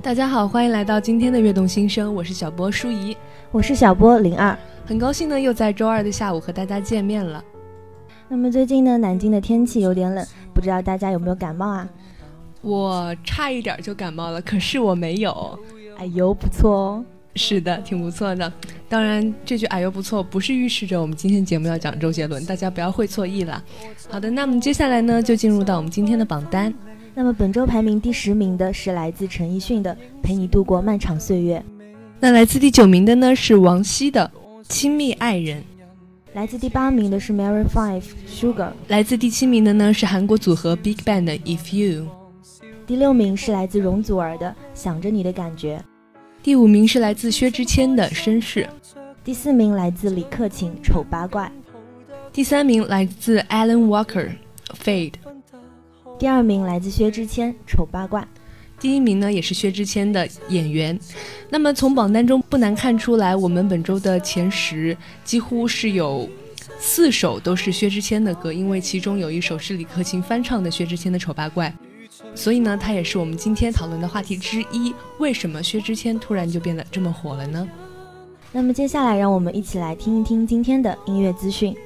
大家好，欢迎来到今天的悦动新声，我是小波舒怡，我是小波零二，很高兴呢又在周二的下午和大家见面了。那么最近呢，南京的天气有点冷，不知道大家有没有感冒啊？我差一点就感冒了，可是我没有。哎呦，不错哦。是的，挺不错的。当然，这句“哎呦不错”不是预示着我们今天节目要讲周杰伦，大家不要会错意了。好的，那么接下来呢，就进入到我们今天的榜单。那么本周排名第十名的是来自陈奕迅的《陪你度过漫长岁月》，那来自第九名的呢是王晰的《亲密爱人》，来自第八名的是 Mary Five Sugar，来自第七名的呢是韩国组合 Big Bang 的 If You，第六名是来自容祖儿的《想着你的感觉》，第五名是来自薛之谦的《绅士》，第四名来自李克勤《丑八怪》，第三名来自 Alan Walker Fade。第二名来自薛之谦，《丑八怪》。第一名呢，也是薛之谦的演员。那么从榜单中不难看出来，我们本周的前十几乎是有四首都是薛之谦的歌，因为其中有一首是李克勤翻唱的薛之谦的《丑八怪》，所以呢，它也是我们今天讨论的话题之一。为什么薛之谦突然就变得这么火了呢？那么接下来，让我们一起来听一听今天的音乐资讯。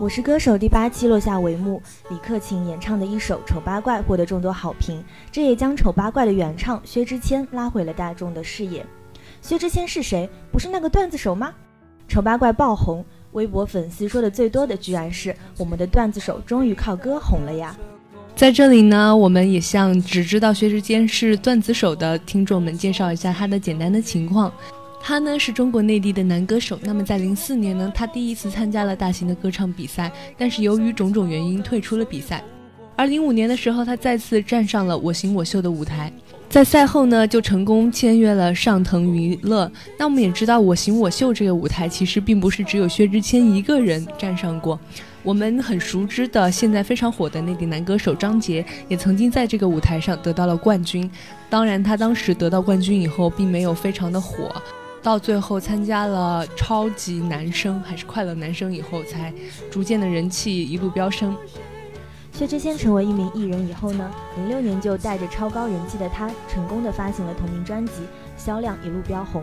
我是歌手第八期落下帷幕，李克勤演唱的一首《丑八怪》获得众多好评，这也将《丑八怪》的原唱薛之谦拉回了大众的视野。薛之谦是谁？不是那个段子手吗？《丑八怪》爆红，微博粉丝说的最多的居然是我们的段子手终于靠歌红了呀！在这里呢，我们也向只知道薛之谦是段子手的听众们介绍一下他的简单的情况。他呢是中国内地的男歌手。那么在零四年呢，他第一次参加了大型的歌唱比赛，但是由于种种原因退出了比赛。而零五年的时候，他再次站上了《我行我秀》的舞台，在赛后呢就成功签约了上腾娱乐。那我们也知道，《我行我秀》这个舞台其实并不是只有薛之谦一个人站上过，我们很熟知的现在非常火的内地男歌手张杰也曾经在这个舞台上得到了冠军。当然，他当时得到冠军以后，并没有非常的火。到最后参加了超级男声还是快乐男声以后，才逐渐的人气一路飙升。薛之谦成为一名艺人以后呢，零六年就带着超高人气的他，成功的发行了同名专辑，销量一路飙红，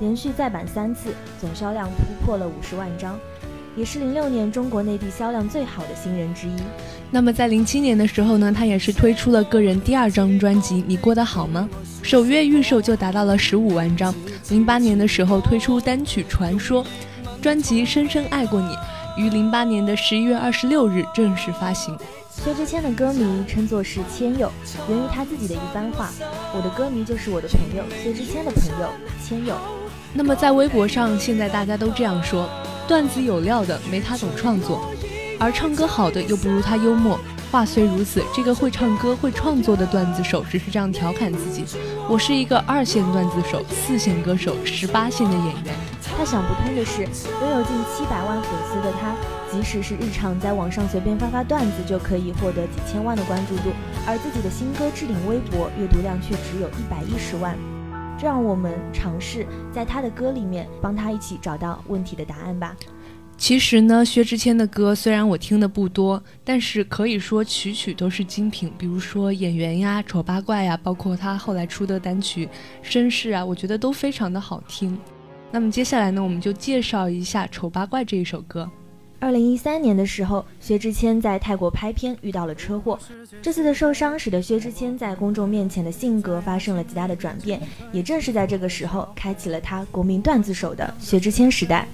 连续再版三次，总销量突破了五十万张。也是零六年中国内地销量最好的新人之一。那么在零七年的时候呢，他也是推出了个人第二张专辑《你过得好吗》，首月预售就达到了十五万张。零八年的时候推出单曲《传说》，专辑《深深爱过你》于零八年的十一月二十六日正式发行。薛之谦的歌迷称作是“谦友”，源于他自己的一番话：“我的歌迷就是我的朋友，薛之谦的朋友，谦友。”那么在微博上，现在大家都这样说。段子有料的没他懂创作，而唱歌好的又不如他幽默。话虽如此，这个会唱歌会创作的段子手只是这样调侃自己：我是一个二线段子手，四线歌手，十八线的演员。他想不通的是，拥有近七百万粉丝的他，即使是日常在网上随便发发段子就可以获得几千万的关注度，而自己的新歌置顶微博阅读量却只有一百一十万。这让我们尝试在他的歌里面帮他一起找到问题的答案吧。其实呢，薛之谦的歌虽然我听的不多，但是可以说曲曲都是精品。比如说《演员》呀、《丑八怪》呀，包括他后来出的单曲《绅士》啊，我觉得都非常的好听。那么接下来呢，我们就介绍一下《丑八怪》这一首歌。二零一三年的时候，薛之谦在泰国拍片遇到了车祸。这次的受伤使得薛之谦在公众面前的性格发生了极大的转变。也正是在这个时候，开启了他国民段子手的薛之谦时代。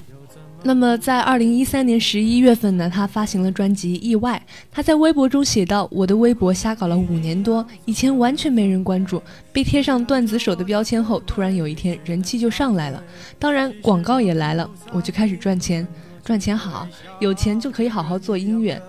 那么在二零一三年十一月份呢，他发行了专辑《意外》。他在微博中写道：“我的微博瞎搞了五年多，以前完全没人关注，被贴上段子手的标签后，突然有一天人气就上来了，当然广告也来了，我就开始赚钱。”赚钱好，有钱就可以好好做音乐。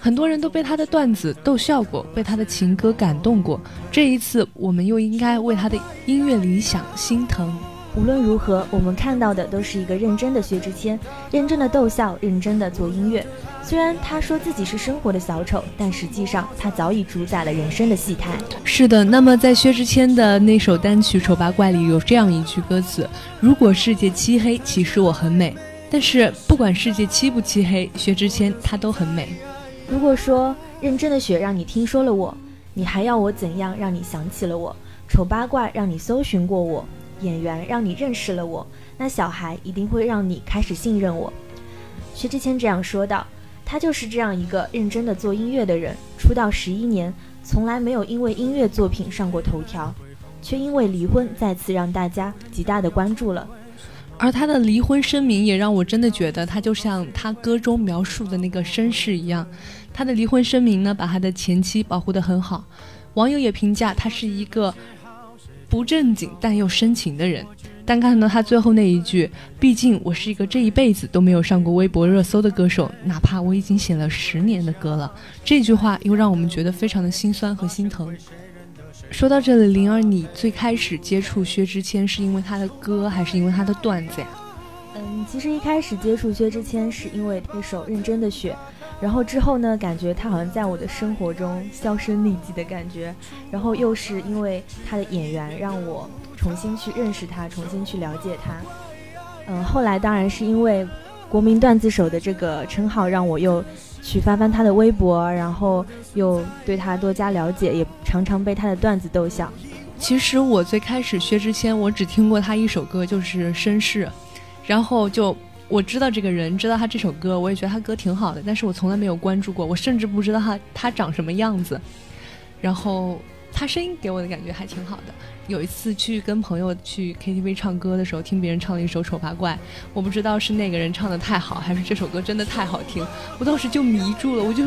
很多人都被他的段子逗笑过，被他的情歌感动过。这一次，我们又应该为他的音乐理想心疼。无论如何，我们看到的都是一个认真的薛之谦，认真的逗笑，认真的做音乐。虽然他说自己是生活的小丑，但实际上他早已主宰了人生的戏台。是的，那么在薛之谦的那首单曲《丑八怪》里有这样一句歌词：“如果世界漆黑，其实我很美。”但是不管世界漆不漆黑，薛之谦他都很美。如果说认真的雪让你听说了我，你还要我怎样让你想起了我？丑八怪让你搜寻过我，演员让你认识了我，那小孩一定会让你开始信任我。薛之谦这样说道。他就是这样一个认真的做音乐的人，出道十一年，从来没有因为音乐作品上过头条，却因为离婚再次让大家极大的关注了。而他的离婚声明也让我真的觉得他就像他歌中描述的那个绅士一样。他的离婚声明呢，把他的前妻保护得很好，网友也评价他是一个不正经但又深情的人。但看到他最后那一句，毕竟我是一个这一辈子都没有上过微博热搜的歌手，哪怕我已经写了十年的歌了，这句话又让我们觉得非常的心酸和心疼。说到这里，灵儿，你最开始接触薛之谦是因为他的歌，还是因为他的段子呀？嗯，其实一开始接触薛之谦是因为那首《认真的雪》，然后之后呢，感觉他好像在我的生活中销声匿迹的感觉，然后又是因为他的演员让我。重新去认识他，重新去了解他。嗯，后来当然是因为“国民段子手”的这个称号，让我又去翻翻他的微博，然后又对他多加了解，也常常被他的段子逗笑。其实我最开始薛之谦，我只听过他一首歌，就是《绅士》，然后就我知道这个人，知道他这首歌，我也觉得他歌挺好的，但是我从来没有关注过，我甚至不知道他他长什么样子，然后。他声音给我的感觉还挺好的。有一次去跟朋友去 KTV 唱歌的时候，听别人唱了一首《丑八怪》，我不知道是那个人唱的太好，还是这首歌真的太好听，我当时就迷住了。我就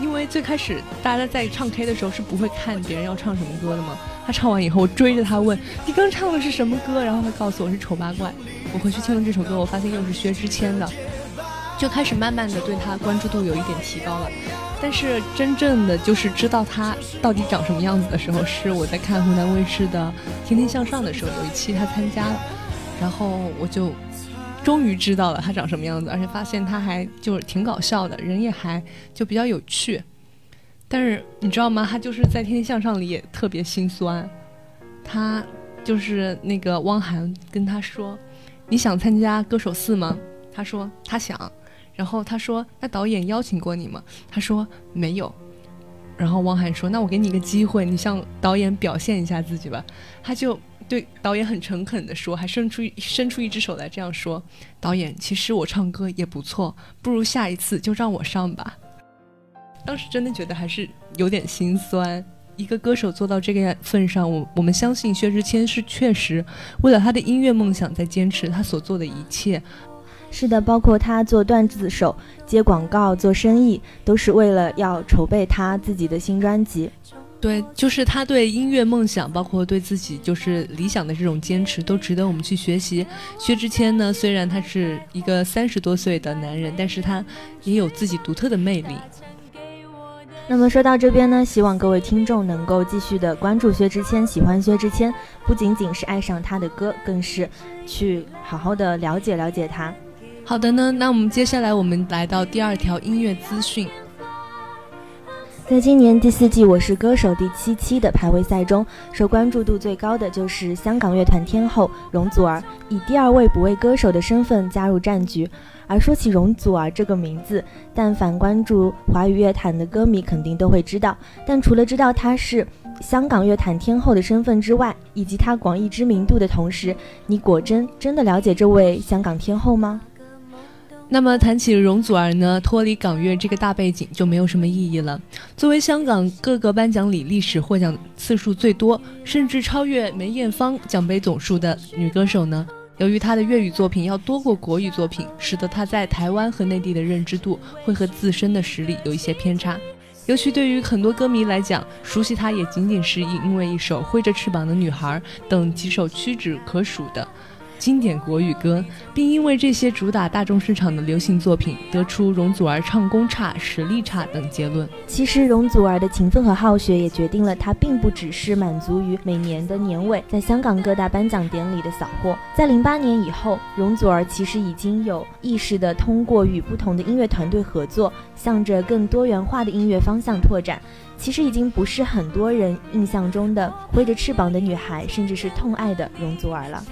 因为最开始大家在唱 K 的时候是不会看别人要唱什么歌的嘛。他唱完以后，我追着他问：“你刚唱的是什么歌？”然后他告诉我是《丑八怪》。我回去听了这首歌，我发现又是薛之谦的，就开始慢慢的对他关注度有一点提高了。但是真正的就是知道他到底长什么样子的时候，是我在看湖南卫视的《天天向上》的时候，有一期他参加了，然后我就终于知道了他长什么样子，而且发现他还就是挺搞笑的，人也还就比较有趣。但是你知道吗？他就是在《天天向上》里也特别心酸。他就是那个汪涵跟他说：“你想参加《歌手四》吗？”他说他想。然后他说：“那导演邀请过你吗？”他说：“没有。”然后汪涵说：“那我给你一个机会，你向导演表现一下自己吧。”他就对导演很诚恳地说，还伸出伸出一只手来这样说：“导演，其实我唱歌也不错，不如下一次就让我上吧。”当时真的觉得还是有点心酸。一个歌手做到这个份上，我我们相信薛之谦是确实为了他的音乐梦想在坚持他所做的一切。是的，包括他做段子手、接广告、做生意，都是为了要筹备他自己的新专辑。对，就是他对音乐梦想，包括对自己就是理想的这种坚持，都值得我们去学习。薛之谦呢，虽然他是一个三十多岁的男人，但是他也有自己独特的魅力。那么说到这边呢，希望各位听众能够继续的关注薛之谦，喜欢薛之谦，不仅仅是爱上他的歌，更是去好好的了解了解他。好的呢，那我们接下来我们来到第二条音乐资讯。在今年第四季《我是歌手》第七期的排位赛中，受关注度最高的就是香港乐团天后容祖儿，以第二位补位歌手的身份加入战局。而说起容祖儿这个名字，但凡关注华语乐坛的歌迷肯定都会知道。但除了知道她是香港乐坛天后的身份之外，以及她广义知名度的同时，你果真真的了解这位香港天后吗？那么谈起容祖儿呢，脱离港乐这个大背景就没有什么意义了。作为香港各个颁奖礼历史获奖次数最多，甚至超越梅艳芳奖杯总数的女歌手呢，由于她的粤语作品要多过国语作品，使得她在台湾和内地的认知度会和自身的实力有一些偏差。尤其对于很多歌迷来讲，熟悉她也仅仅是因为一首《挥着翅膀的女孩》等几首屈指可数的。经典国语歌，并因为这些主打大众市场的流行作品，得出容祖儿唱功差、实力差等结论。其实，容祖儿的勤奋和好学也决定了她并不只是满足于每年的年尾在香港各大颁奖典礼的扫货。在零八年以后，容祖儿其实已经有意识地通过与不同的音乐团队合作，向着更多元化的音乐方向拓展。其实已经不是很多人印象中的挥着翅膀的女孩，甚至是痛爱的容祖儿了。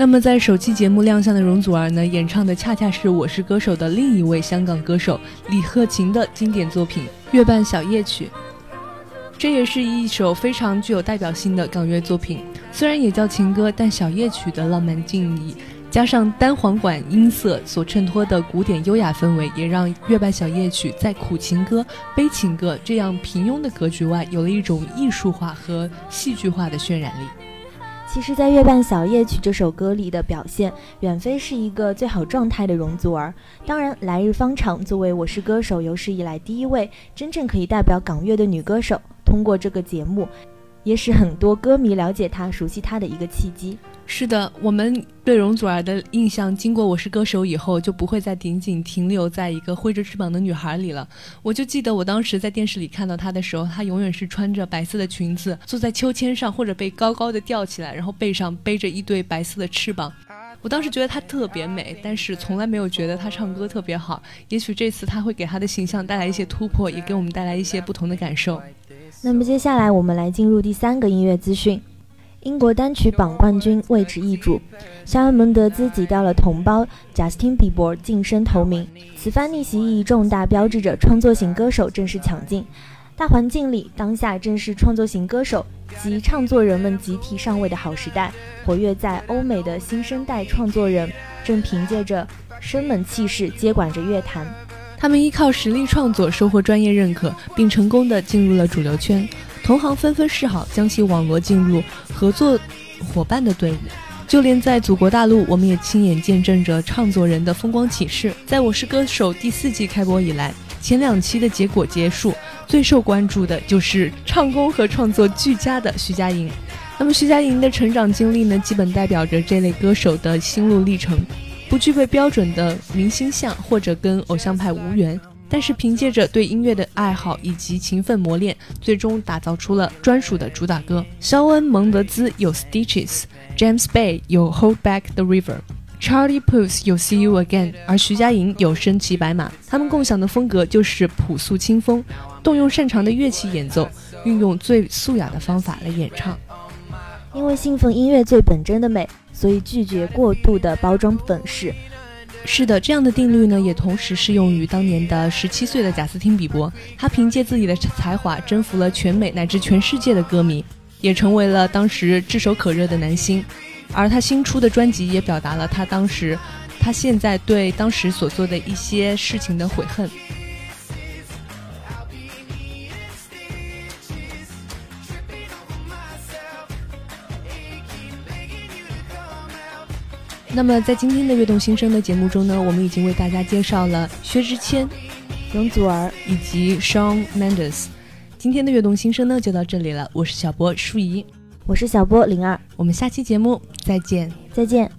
那么，在首期节目亮相的容祖儿呢，演唱的恰恰是《我是歌手》的另一位香港歌手李鹤琴的经典作品《月半小夜曲》。这也是一首非常具有代表性的港乐作品。虽然也叫情歌，但小夜曲的浪漫静谧，加上单簧管音色所衬托的古典优雅氛围，也让月半小夜曲在苦情歌、悲情歌这样平庸的格局外，有了一种艺术化和戏剧化的渲染力。其实，在《月半小夜曲》这首歌里的表现，远非是一个最好状态的容祖儿。当然，来日方长作为《我是歌手》有史以来第一位真正可以代表港乐的女歌手，通过这个节目。也使很多歌迷了解她、熟悉她的一个契机。是的，我们对容祖儿的印象，经过《我是歌手》以后，就不会再仅仅停留在一个挥着翅膀的女孩里了。我就记得我当时在电视里看到她的时候，她永远是穿着白色的裙子，坐在秋千上，或者被高高的吊起来，然后背上背着一对白色的翅膀。我当时觉得她特别美，但是从来没有觉得她唱歌特别好。也许这次她会给她的形象带来一些突破，也给我们带来一些不同的感受。那么接下来我们来进入第三个音乐资讯。英国单曲榜冠军位置易主，肖恩·蒙德兹挤掉了同胞贾斯汀·比伯，晋升头名。此番逆袭意义重大，标志着创作型歌手正式抢镜。大环境里，当下正是创作型歌手及唱作人们集体上位的好时代。活跃在欧美的新生代创作人，正凭借着生猛气势接管着乐坛。他们依靠实力创作，收获专业认可，并成功的进入了主流圈。同行纷纷示好，将其网罗进入合作伙伴的队伍。就连在祖国大陆，我们也亲眼见证着唱作人的风光启示。在我是歌手第四季开播以来，前两期的结果结束，最受关注的就是唱功和创作俱佳的徐佳莹。那么徐佳莹的成长经历呢，基本代表着这类歌手的心路历程。不具备标准的明星相，或者跟偶像派无缘，但是凭借着对音乐的爱好以及勤奋磨练，最终打造出了专属的主打歌。肖恩·蒙德兹有 Stitches，James Bay 有 Hold Back the River，Charlie Puth 有 See You Again，而徐佳莹有身骑白马。他们共享的风格就是朴素清风，动用擅长的乐器演奏，运用最素雅的方法来演唱。因为信奉音乐最本真的美。所以拒绝过度的包装粉饰。是的，这样的定律呢，也同时适用于当年的十七岁的贾斯汀·比伯。他凭借自己的才华征服了全美乃至全世界的歌迷，也成为了当时炙手可热的男星。而他新出的专辑也表达了他当时、他现在对当时所做的一些事情的悔恨。那么，在今天的《悦动新生》的节目中呢，我们已经为大家介绍了薛之谦、容祖儿以及 Shawn Mendes。今天的《悦动新生》呢，就到这里了。我是小波舒怡，我是小波灵儿，我们下期节目再见，再见。